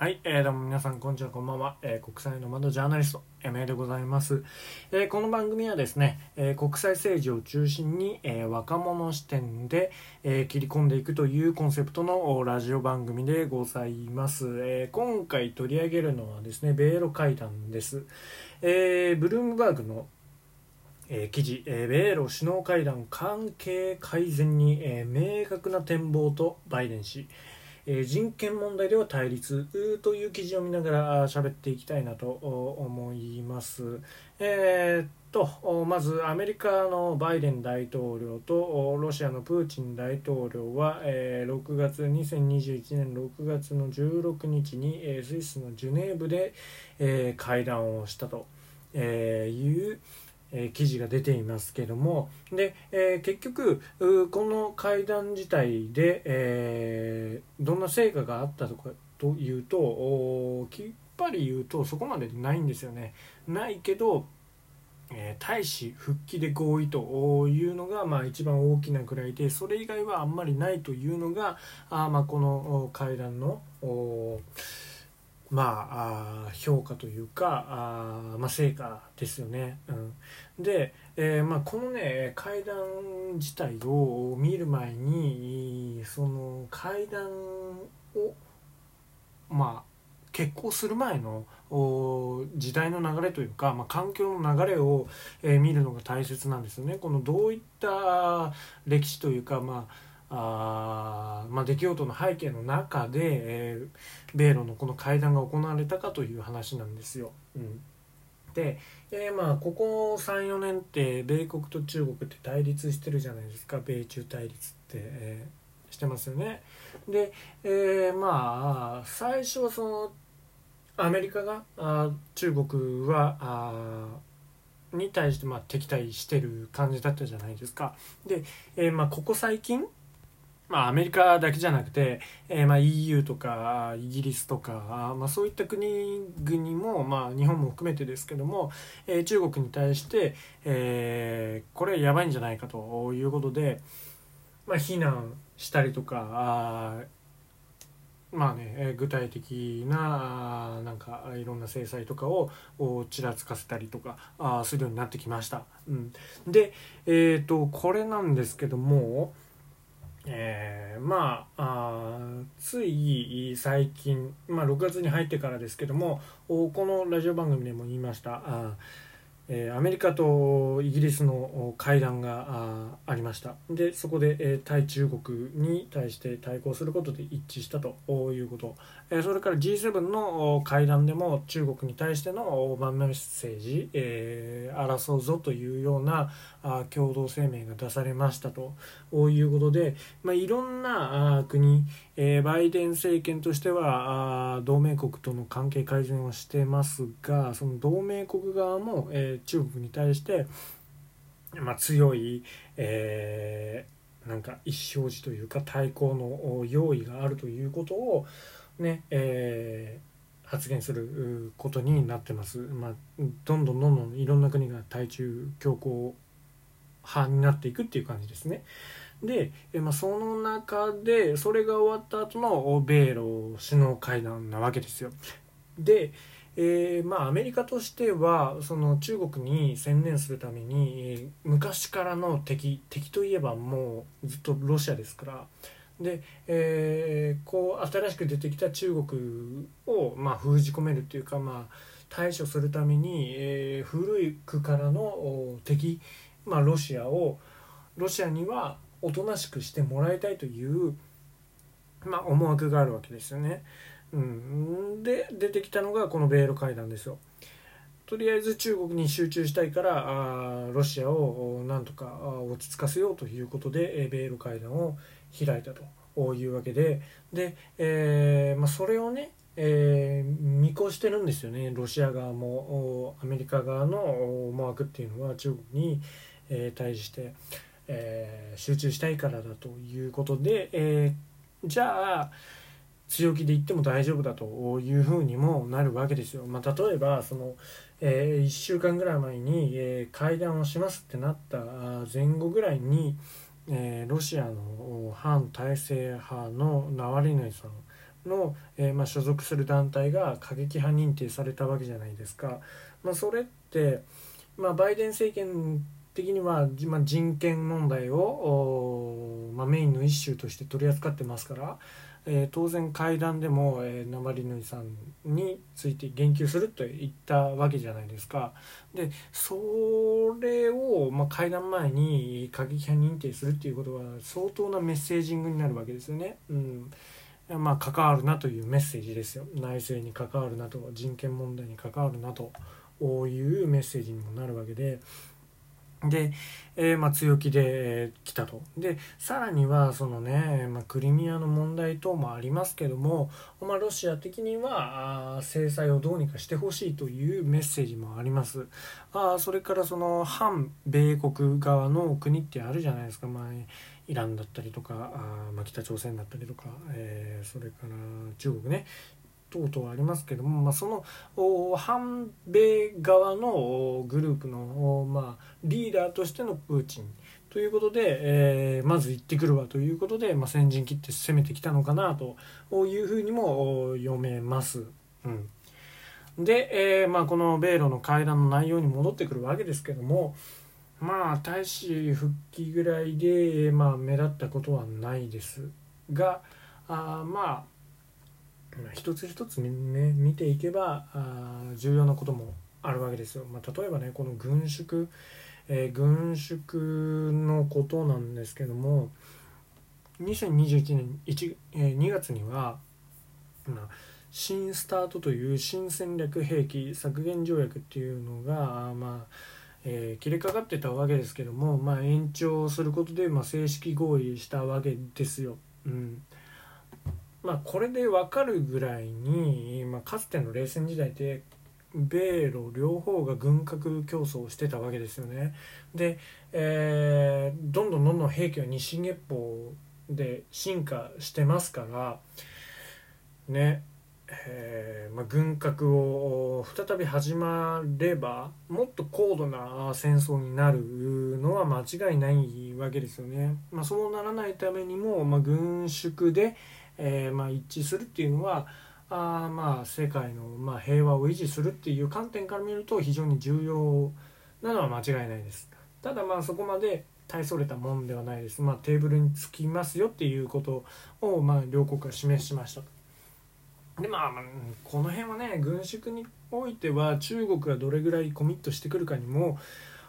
はい、えー、どうも皆さん、こんにちは、こんばんは。えー、国際の窓ジャーナリスト、エメでございます。えー、この番組はですね、えー、国際政治を中心に、えー、若者視点で、えー、切り込んでいくというコンセプトのラジオ番組でございます。えー、今回取り上げるのはですね、米ロ会談です。えー、ブルームバーグのえー、記事、えー、米ロ首脳会談関係改善に、えー、明確な展望とバイデン氏、え人権問題では対立という記事を見ながら喋っていきたいなと思います。えー、っとまずアメリカのバイデン大統領とロシアのプーチン大統領は、えー、6月2021年6月の16日に、え、スイスのジュネーブで、え、会談をしたと、えいうえ、記事が出ていますけどもで、え、結局この会談自体で、え、どんな成果があったとかというときっぱり言うとそこまでないんですよね。ないけどえー、大使復帰で合意というのが、まあ、一番大きなくらいでそれ以外はあんまりないというのがあ、まあ、この会談のまあ、あ評価というかあ、まあ、成果ですよね。うん、で、えーまあ、このね会談自体を見る前にその会談をまあ結婚する前の時代の流れというか、まあ、環境の流れを、えー、見るのが大切なんですよね。このどういった歴史というか、まああまあ、出来事の背景の中で、えー、米ロのこの会談が行われたかという話なんですよ。うん、で、えー、まあここ34年って米国と中国って対立してるじゃないですか米中対立って、えー、してますよね。で、えー、まあ最初はそのアメリカがあ中国はあに対してま敵対してる感じだったじゃないですか。で、え、まあここ最近まあ、アメリカだけじゃなくて、えー、まあ EU とかイギリスとか、まあ、そういった国々も、まあ、日本も含めてですけども、えー、中国に対して、えー、これやばいんじゃないかということで、まあ、非難したりとかまあね、具体的ななんかいろんな制裁とかをちらつかせたりとかあするようになってきました。うん、で、えーとこれなんですけども、えー、まあつい最近、まあ、6月に入ってからですけどもこのラジオ番組でも言いました。あえー、アメリカとイギリスの会談がありました。でそこで、えー、対中国に対して対抗することで一致したということ、それから G7 の会談でも中国に対してのワンメッセージ、えー、争うぞというような共同声明が出されましたと。いうことで、まあ、いろんな国、えー、バイデン政権としては同盟国との関係改善をしてますがその同盟国側も、えー中国に対して、まあ、強い、えー、なんか意思表示というか対抗の用意があるということをね、えー、発言することになってます。まあ、どんどんどんどんいろんな国が対中強硬派になっていくっていう感じですね。で、えまあ、その中でそれが終わった後の米ロ首脳会談なわけですよ。で、えー、まあ、アメリカとしてはその中国に専念するために、えー、昔からの敵敵といえばもうずっとロシアですからで、えー、こう新しく出てきた中国を、まあ、封じ込めるというか、まあ、対処するために、え古い区からの敵、まあ、ロシアをロシアにはおとなしくしてもらいたいという、まあ、思惑があるわけですよね。うん、で出てきたのがこの米ロ会談ですよ。とりあえず中国に集中したいからあロシアをなんとか落ち着かせようということで米ロ会談を開いたというわけでで、えーまあ、それをね、えー、見越してるんですよねロシア側もアメリカ側の思惑っていうのは中国に、え、対して、え、集中したいからだということで、え、じゃあ強気で言っても大丈夫だというふうにもなるわけですよ。まあ、例えばその、えー、1週間ぐらい前に、えー、会談をしますってなった前後ぐらいに、えー、ロシアの反体制派のナワリヌイさんの、えー、まあ、所属する団体が過激派認定されたわけじゃないですか。まあ、それって、まあ、バイデン政権的には、まあ、人権問題を、ま、メインの一種として取り扱ってますから、えー、当然会談でも、えー、ナバリヌイさんについて言及すると言ったわけじゃないですか。でそれを、まあ、会談前に過激派認定するっていうことは相当なメッセージングになるわけですよね。うんまあ、関わるなというメッセージですよ内政に関わるなと人権問題に関わるなというメッセージにもなるわけでで、えー、まあ、強気で来たと。で、さらには、そのね、まあ、クリミアの問題等もありますけども、まあ、ロシア的には、あ制裁をどうにかしてほしいというメッセージもあります。あそれからその、反米国側の国ってあるじゃないですか。まあ、イランだったりとか、あまあ、北朝鮮だったりとか、えー、それから中国ね、等々ありますけども、まあ、その反米側のグループの、まあ、リーダーとしてのプーチンということで、えー、まず行ってくるわということで、まあ、先陣切って攻めてきたのかなというふうにも読めます。うんで、えーまあ、この米ロの会談の内容に戻ってくるわけですけどもまあ大使復帰ぐらいで、まあ、目立ったことはないですがあまあ一つ一つね見ていけばあ重要なこともあるわけですよ。まあ、例えばねこの軍縮、えー、軍縮のことなんですけども2021年 1,、えー、2月には、まあ、新スタートという新戦略兵器削減条約っていうのが、まあえー、切れかかってたわけですけども、まあ、延長することで、まあ、正式合意したわけですよ。うんまあ、これで分かるぐらいに、まあ、かつての冷戦時代で米ロ両方が軍拡競争をしてたわけですよね。で、えー、どんどんどんどん兵器は日進月歩で進化してますからねえーまあ、軍拡を再び始まればもっと高度な戦争になるのは間違いないわけですよね。まあ、そうならないためにも、まあ、軍縮で、えー、まあ、一致するっていうのはあまあ世界の、まあ、平和を維持するっていう観点から見ると非常に重要なのは間違いないです。ただまあそこまで大それたもんではないです。まあ、テーブルにつきますよっていうことを、まあ、両国が示しました。でまあ、この辺はね軍縮においては中国がどれぐらいコミットしてくるかにも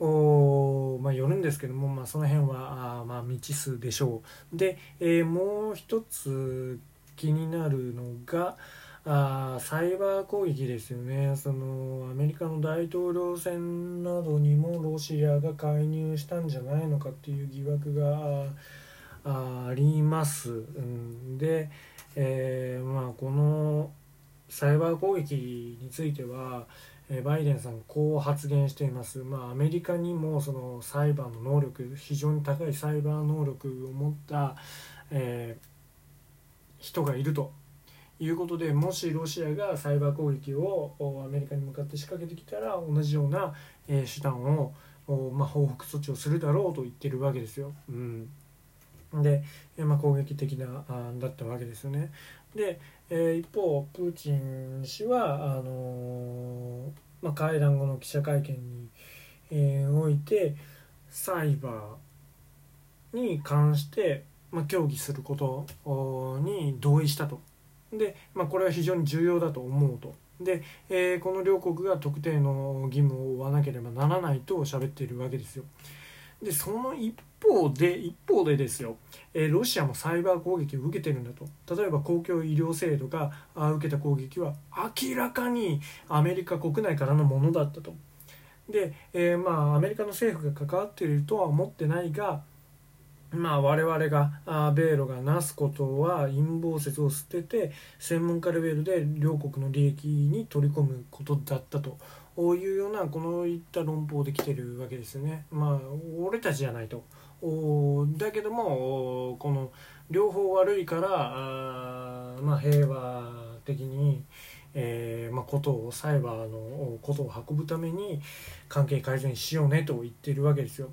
おまあ、よるんですけども、まあ、その辺はあ、まあ、未知数でしょうで、えー、もう一つ気になるのがあサイバー攻撃ですよね。そのアメリカの大統領選などにもロシアが介入したんじゃないのかっていう疑惑があります、うん、で、えー、まあ、このサイバー攻撃についてはバイデンさんこう発言しています、まあ、アメリカにもそのサイバーの能力非常に高いサイバー能力を持った、えー、人がいると。いうことでもしロシアがサイバー攻撃をアメリカに向かって仕掛けてきたら同じような、え、手段を、まあ、報復措置をするだろうと言ってるわけですよ。うんで、まあ、攻撃的なあだったわけですよね。で、え、一方プーチン氏はあの、まあ、会談後の記者会見に、え、おいてサイバーに関して、まあ、協議することに同意したと。で、まあ、これは非常に重要だと思うと。で、えー、この両国が特定の義務を負わなければならないと喋っているわけですよ。でその一方で一方でですよ、えー、ロシアもサイバー攻撃を受けてるんだと例えば公共医療制度が受けた攻撃は明らかにアメリカ国内からのものだったとで、えー、まあアメリカの政府が関わっているとは思ってないがまあ、我々があ米ロがなすことは陰謀説を捨てて専門家レベルで両国の利益に取り込むことだったというようなこのいった論法で来てるわけですよね。まあ俺たちじゃないとだけどもこの両方悪いからあ、まあ、平和的に、えーまあ、ことをサイバーのことを運ぶために関係改善しようねと言ってるわけですよ。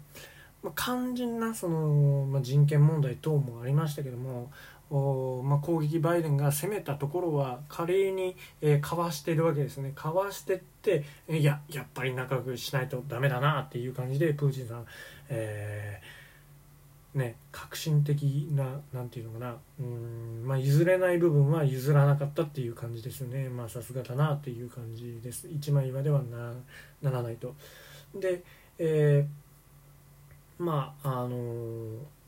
まあ、肝心なその、まあ、人権問題等もありましたけどもおまあ、攻撃バイデンが攻めたところは華麗に、えー、かわしてるわけですね。かわしてっていややっぱり仲良くしないとダメだなっていう感じでプーチンさん、えー、ね、革新的な何て言うのかなうん、まあ、譲れない部分は譲らなかったっていう感じですよね。まあさすがだなっていう感じです。一枚岩ではなならないと。で、えー、まああのー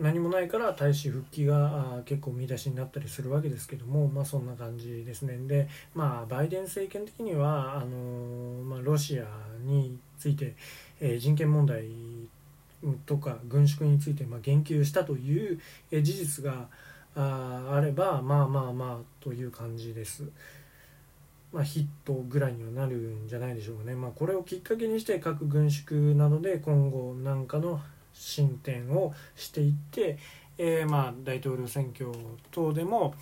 何もないから大使復帰が結構見出しになったりするわけですけども、まあ、そんな感じですねで、まあ、バイデン政権的にはあの、まあ、ロシアについて、えー、人権問題とか軍縮について、まあ、言及したという、え、事実がああればまあまあまあという感じです。まあ、ヒットぐらいにはなるんじゃないでしょうかね。まあ、これをきっかけにして核軍縮などで今後なんかの進展をしていって、えー、まあ大統領選挙等でも、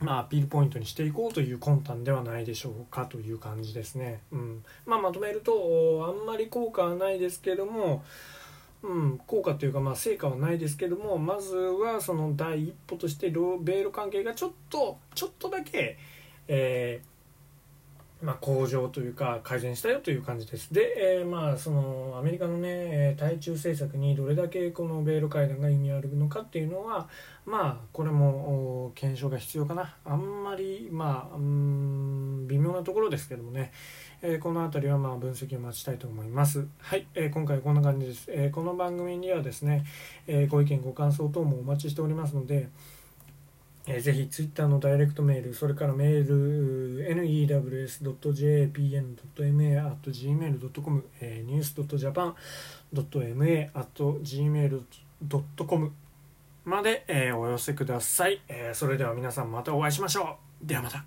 まあ、アピールポイントにしていこうという魂胆ではないでしょうかという感じですね。うんまあ、まとめるとあんまり効果はないですけども、うん、効果というかまあ成果はないですけどもまずはその第一歩として米ロ関係がちょっとちょっとだけ、えーまあ、向上というか改善したよという感じです。で、えー、まあそのアメリカのね対中政策にどれだけこの米ロ会談が意味あるのかっていうのはまあこれも検証が必要かなあんまりまあうん微妙なところですけどもね、えー、この辺りはまあ分析を待ちたいと思います。はい、えー、今回はこんな感じです。えこの番組にはですね、えご意見ご感想等もお待ちしておりますので。えー、ぜひツイッターのダイレクトメール、それからメール、news.jpn.ma.gmail.com、えー、news.japan.ma.gmail.com まで、えー、お寄せください、えー。それでは皆さんまたお会いしましょう。ではまた。